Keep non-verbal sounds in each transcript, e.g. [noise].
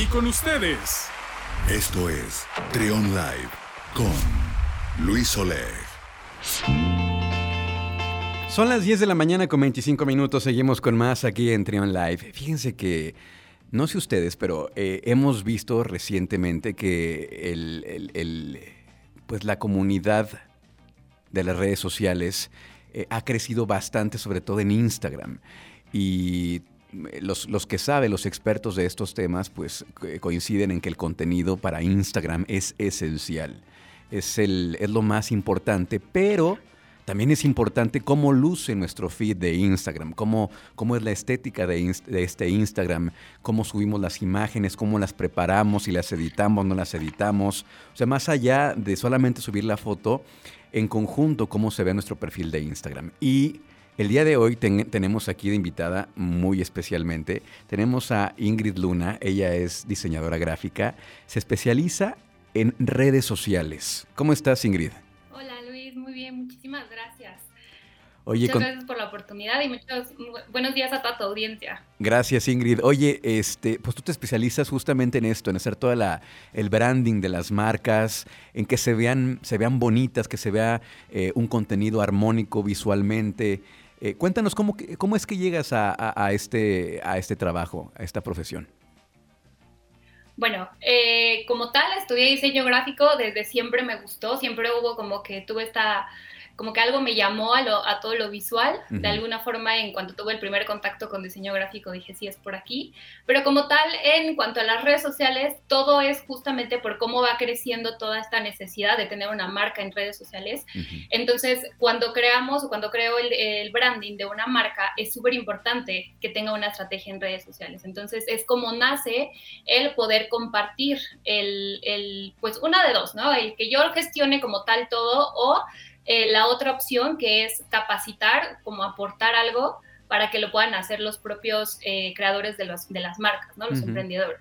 Y con ustedes. Esto es Trion Live con Luis Oleg. Son las 10 de la mañana con 25 minutos. Seguimos con más aquí en Trion Live. Fíjense que, no sé ustedes, pero eh, hemos visto recientemente que el, pues la comunidad de las redes sociales eh, ha crecido bastante, sobre todo en Instagram. Y los, los, que saben, los expertos de estos temas, pues coinciden en que el contenido para Instagram es esencial. Es, el, es lo más importante, pero también es importante cómo luce nuestro feed de Instagram, cómo, cómo es la estética de, de, este Instagram, cómo subimos las imágenes, cómo las preparamos, si las editamos, no las editamos. O sea, más allá de solamente subir la foto, en conjunto cómo se ve nuestro perfil de Instagram. Y el día de hoy tenemos aquí de invitada muy especialmente, tenemos a Ingrid Luna, ella es diseñadora gráfica, se especializa en redes sociales. ¿Cómo estás Ingrid? Hola Luis, muy bien, muchísimas gracias. Muchas gracias por la oportunidad y muchos buenos días a toda tu audiencia. Gracias, Ingrid. Oye, este, pues tú te especializas justamente en esto, en hacer toda la el branding de las marcas, en que se vean, se vean bonitas, que se vea eh, un contenido armónico visualmente. Eh, cuéntanos cómo, cómo es que llegas a, este, a este trabajo, a esta profesión. Bueno, eh, como tal, estudié diseño gráfico, desde siempre me gustó, siempre hubo como que tuve esta como que algo me llamó a, lo, a todo lo visual, de alguna forma en cuanto tuve el primer contacto con diseño gráfico dije sí es por aquí, pero como tal en cuanto a las redes sociales, todo es justamente por cómo va creciendo toda esta necesidad de tener una marca en redes sociales. Entonces, cuando creamos o cuando creo el, branding de una marca, es súper importante que tenga una estrategia en redes sociales. Entonces, es como nace el poder compartir el, el pues una de dos, ¿no? El que yo gestione como tal todo o eh, la otra opción que es capacitar, como aportar algo para que lo puedan hacer los propios eh, creadores de, los, de las marcas, ¿no? los emprendedores.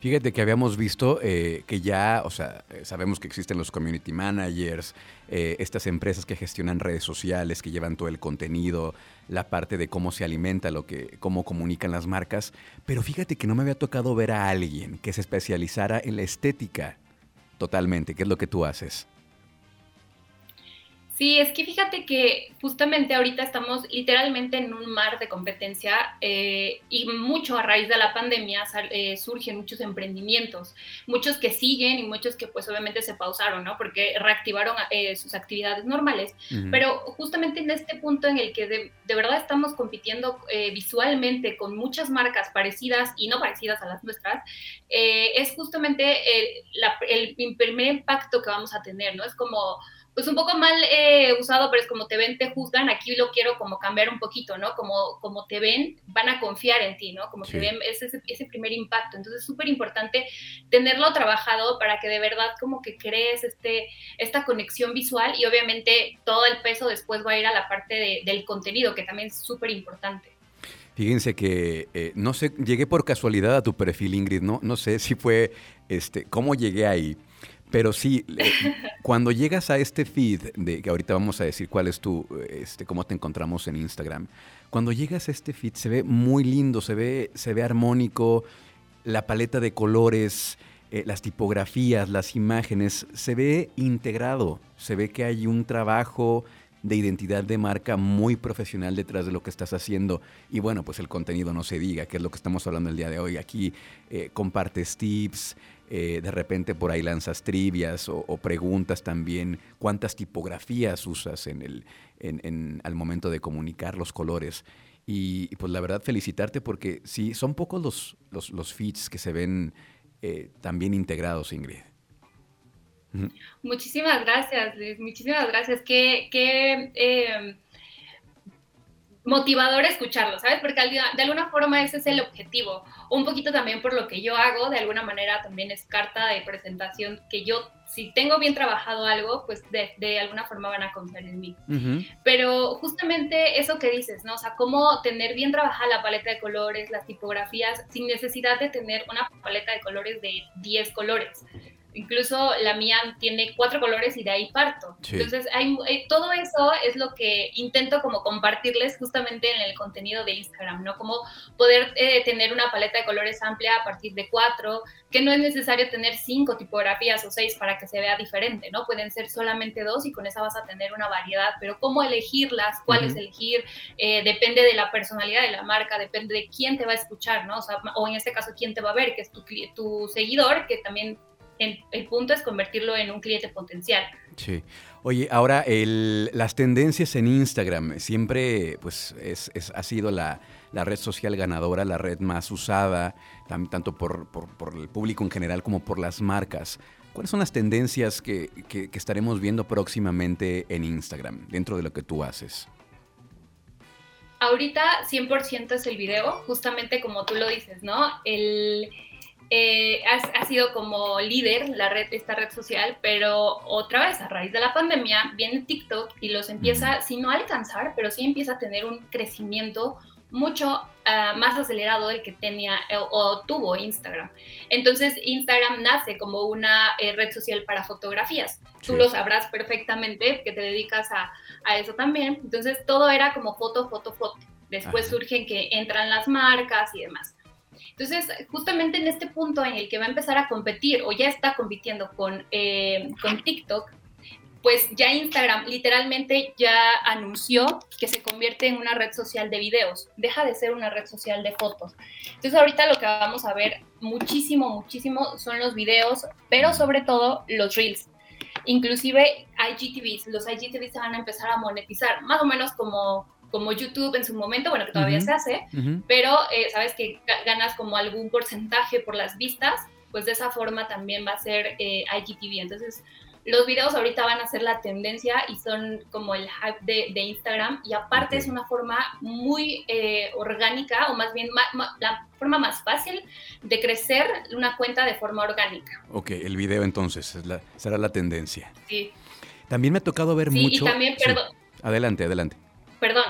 Fíjate que habíamos visto eh, que ya, o sea, sabemos que existen los community managers, estas empresas que gestionan redes sociales, que llevan todo el contenido, la parte de cómo se alimenta, lo que, cómo comunican las marcas, pero fíjate que no me había tocado ver a alguien que se especializara en la estética totalmente, que es lo que tú haces. Sí, es que fíjate que justamente ahorita estamos literalmente en un mar de competencia eh, y mucho a raíz de la pandemia eh, surgen muchos emprendimientos, muchos que siguen y muchos que pues obviamente se pausaron, ¿no? Porque reactivaron eh, sus actividades normales, pero justamente en este punto en el que de, verdad estamos compitiendo visualmente con muchas marcas parecidas y no parecidas a las nuestras, es justamente el primer impacto que vamos a tener, ¿no? Es como pues un poco mal eh, usado, pero es como te ven, te juzgan, aquí lo quiero como cambiar un poquito, ¿no? Como, como te ven, van a confiar en ti, ¿no? Como te ven, ese, ese primer impacto. Entonces es súper importante tenerlo trabajado para que de verdad como que crees este, esta conexión visual y obviamente todo el peso después va a ir a la parte del contenido, que también es súper importante. Fíjense que eh, no sé, llegué por casualidad a tu perfil, Ingrid, no, no sé si fue, este, cómo llegué ahí, pero sí, cuando llegas a este feed, de que ahorita vamos a decir cuál es tu, este, cómo te encontramos en Instagram, cuando llegas a este feed se ve muy lindo, se ve, se ve armónico, la paleta de colores, eh, las tipografías, las imágenes, se ve integrado, se ve que hay un trabajo de identidad de marca muy profesional detrás de lo que estás haciendo. Y bueno, pues el contenido no se diga, que es lo que estamos hablando el día de hoy. Aquí eh, compartes tips, eh, de repente por ahí lanzas trivias o, preguntas también, cuántas tipografías usas en el, en, al momento de comunicar los colores. Y, pues la verdad felicitarte porque sí, son pocos los, los, los feeds que se ven eh, tan bien integrados, Ingrid. Muchísimas gracias, Luis. Muchísimas gracias. Qué, qué eh, motivador escucharlo, ¿sabes? Porque de alguna forma ese es el objetivo. Un poquito también por lo que yo hago, de alguna manera también es carta de presentación que yo, si tengo bien trabajado algo, pues de, alguna forma van a confiar en mí. Pero justamente eso que dices, ¿no? O sea, cómo tener bien trabajada la paleta de colores, las tipografías, sin necesidad de tener una paleta de colores de 10 colores incluso la mía tiene cuatro colores y de ahí parto. Entonces, hay, eh, todo eso es lo que intento como compartirles justamente en el contenido de Instagram, ¿no? Como poder eh, tener una paleta de colores amplia a partir de cuatro, que no es necesario tener cinco tipografías o seis para que se vea diferente, ¿no? Pueden ser solamente dos y con esa vas a tener una variedad, pero cómo elegirlas, cuáles elegir, eh, depende de la personalidad de la marca, depende de quién te va a escuchar, ¿no? O, sea, o en este caso, quién te va a ver, que es tu, tu seguidor, que también el, el, punto es convertirlo en un cliente potencial. Sí. Oye, ahora el, las tendencias en Instagram siempre pues es, es, ha sido la, la, red social ganadora, la red más usada, tanto por, por, por, el público en general como por las marcas. ¿Cuáles son las tendencias que, que, que estaremos viendo próximamente en Instagram, dentro de lo que tú haces? Ahorita 100% es el video, justamente como tú lo dices, ¿no? El eh, ha, sido como líder la red, esta red social, pero otra vez a raíz de la pandemia viene TikTok y los empieza, si no a alcanzar, pero sí empieza a tener un crecimiento mucho uh, más acelerado del que tenía o, eh, o, tuvo Instagram. Entonces Instagram nace como una eh, red social para fotografías. Sí. Tú lo sabrás perfectamente que te dedicas a, a, eso también. Entonces todo era como foto, foto, foto. Después Ajá. surgen que entran las marcas y demás. Entonces, justamente en este punto en el que va a empezar a competir o ya está compitiendo con, eh, con TikTok, pues ya Instagram literalmente ya anunció que se convierte en una red social de videos, deja de ser una red social de fotos. Entonces ahorita lo que vamos a ver muchísimo, muchísimo son los videos, pero sobre todo los reels. Inclusive IGTVs, los IGTVs se van a empezar a monetizar, más o menos como como YouTube en su momento, bueno, que todavía uh -huh. se hace, uh -huh. pero eh, sabes que ganas como algún porcentaje por las vistas, pues de esa forma también va a ser eh, IGTV. Entonces, los videos ahorita van a ser la tendencia y son como el hype de, de Instagram y aparte okay. es una forma muy eh, orgánica o más bien ma, ma, la forma más fácil de crecer una cuenta de forma orgánica. Ok, el video entonces la, será la tendencia. Sí. También me ha tocado ver sí, mucho... Y también, perdón. Sí. Adelante, adelante. Perdón,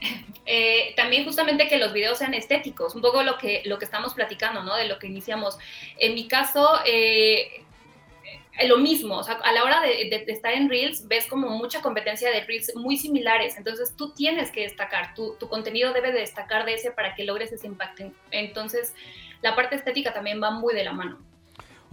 [laughs] eh, también justamente que los videos sean estéticos, un poco lo que, lo que estamos platicando, ¿no? De lo que iniciamos. En mi caso, eh, lo mismo, o sea, a la hora de, estar en Reels, ves como mucha competencia de Reels muy similares, entonces tú tienes que destacar, tu, contenido debe de destacar de ese para que logres ese impacto. Entonces, la parte estética también va muy de la mano.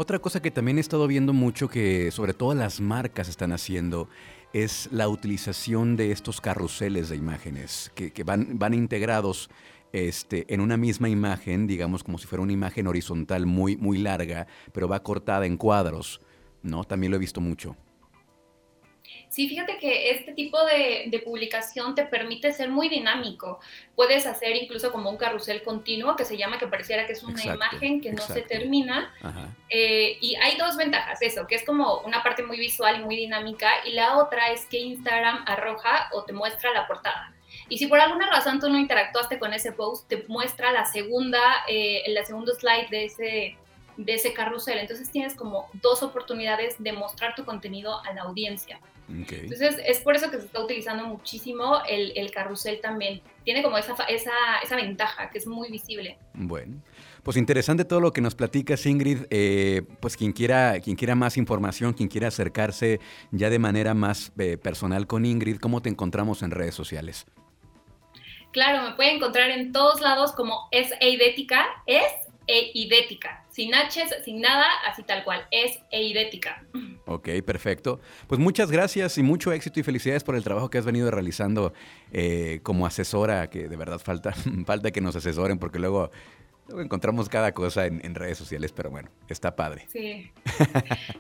Otra cosa que también he estado viendo mucho que sobre todo las marcas están haciendo es la utilización de estos carruseles de imágenes que, van, van, integrados este, en una misma imagen, digamos como si fuera una imagen horizontal muy, muy larga, pero va cortada en cuadros, ¿no? También lo he visto mucho. Sí, fíjate que este tipo de, de, publicación te permite ser muy dinámico. Puedes hacer incluso como un carrusel continuo que se llama que pareciera que es una exacto, imagen que no exacto. se termina. Eh, y hay dos ventajas, eso, que es como una parte muy visual y muy dinámica. Y la otra es que Instagram arroja o te muestra la portada. Y si por alguna razón tú no interactuaste con ese post, te muestra la segunda, eh, la segundo slide de ese, de ese carrusel. Entonces tienes como dos oportunidades de mostrar tu contenido a la audiencia. Okay. Entonces, es por eso que se está utilizando muchísimo el, el carrusel también. Tiene como esa, esa, esa, ventaja que es muy visible. Bueno, pues interesante todo lo que nos platicas, Ingrid. Eh, pues quien quiera, quien quiera más información, quien quiera acercarse ya de manera más eh, personal con Ingrid, ¿cómo te encontramos en redes sociales? Claro, me puede encontrar en todos lados como es eidética, es eidética, sin H, sin nada, así tal cual, es eidética. Ok, perfecto. Pues muchas gracias y mucho éxito y felicidades por el trabajo que has venido realizando eh, como asesora, que de verdad falta, [laughs] falta que nos asesoren porque luego, luego encontramos cada cosa en, en, redes sociales, pero bueno, está padre. Sí.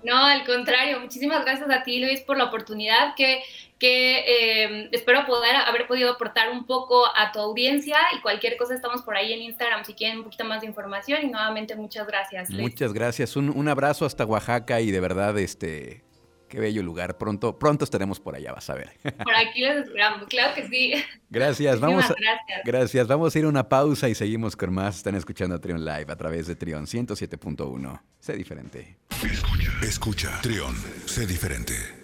No, al contrario, muchísimas gracias a ti, Luis, por la oportunidad que, que eh, espero poder haber podido aportar un poco a tu audiencia y cualquier cosa estamos por ahí en Instagram si quieren un poquito más de información y nuevamente muchas gracias. Luis. Muchas gracias, un, un abrazo hasta Oaxaca y de verdad este qué bello lugar. Pronto, pronto estaremos por allá, vas a ver. [laughs] Por aquí los esperamos, claro que sí. Gracias, vamos a, gracias. gracias. Vamos a ir a una pausa y seguimos con más. Están escuchando a Trion Live a través de Trion 107.1. Sé diferente. Escucha, escucha. Trion, sé diferente.